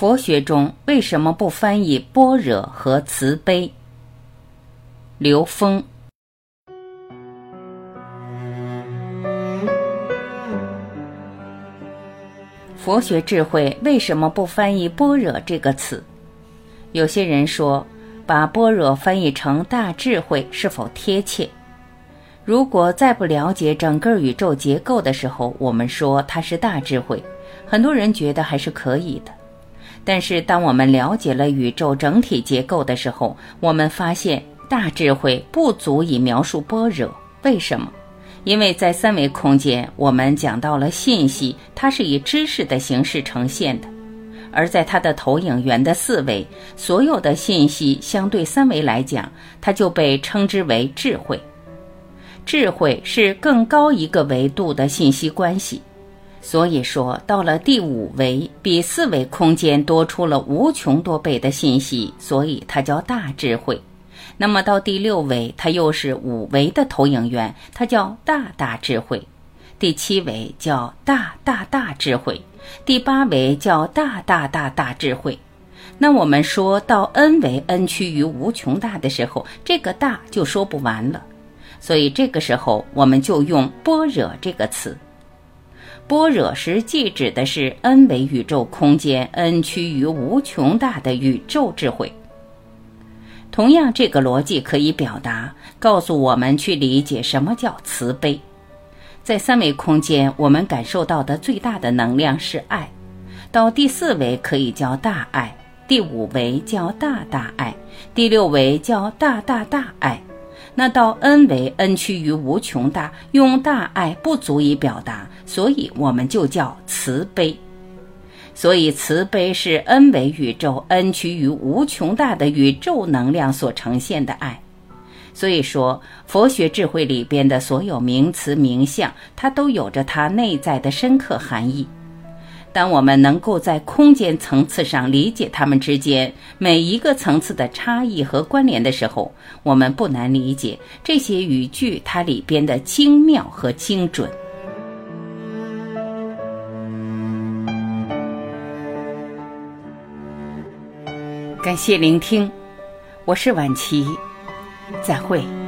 佛学中为什么不翻译般若和慈悲？刘峰。佛学智慧为什么不翻译般若这个词？有些人说，把般若翻译成大智慧是否贴切？如果在不了解整个宇宙结构的时候，我们说它是大智慧，很多人觉得还是可以的。但是，当我们了解了宇宙整体结构的时候，我们发现大智慧不足以描述般若。为什么？因为在三维空间，我们讲到了信息，它是以知识的形式呈现的；而在它的投影源的四维，所有的信息相对三维来讲，它就被称之为智慧。智慧是更高一个维度的信息关系。所以说，到了第五维，比四维空间多出了无穷多倍的信息，所以它叫大智慧。那么到第六维，它又是五维的投影源，它叫大大智慧。第七维叫大大大智慧，第八维叫大大大大智慧。那我们说到 n 维 n 趋于无穷大的时候，这个大就说不完了。所以这个时候，我们就用般若这个词。般若实际指的是 n 维宇宙空间 n 趋于无穷大的宇宙智慧。同样，这个逻辑可以表达，告诉我们去理解什么叫慈悲。在三维空间，我们感受到的最大的能量是爱；到第四维可以叫大爱，第五维叫大大爱，第六维叫大大大爱。那到 n 为 n 趋于无穷大，用大爱不足以表达，所以我们就叫慈悲。所以慈悲是 n 为宇宙 n 趋于无穷大的宇宙能量所呈现的爱。所以说，佛学智慧里边的所有名词名相，它都有着它内在的深刻含义。当我们能够在空间层次上理解它们之间每一个层次的差异和关联的时候，我们不难理解这些语句它里边的精妙和精准。感谢聆听，我是晚琪，再会。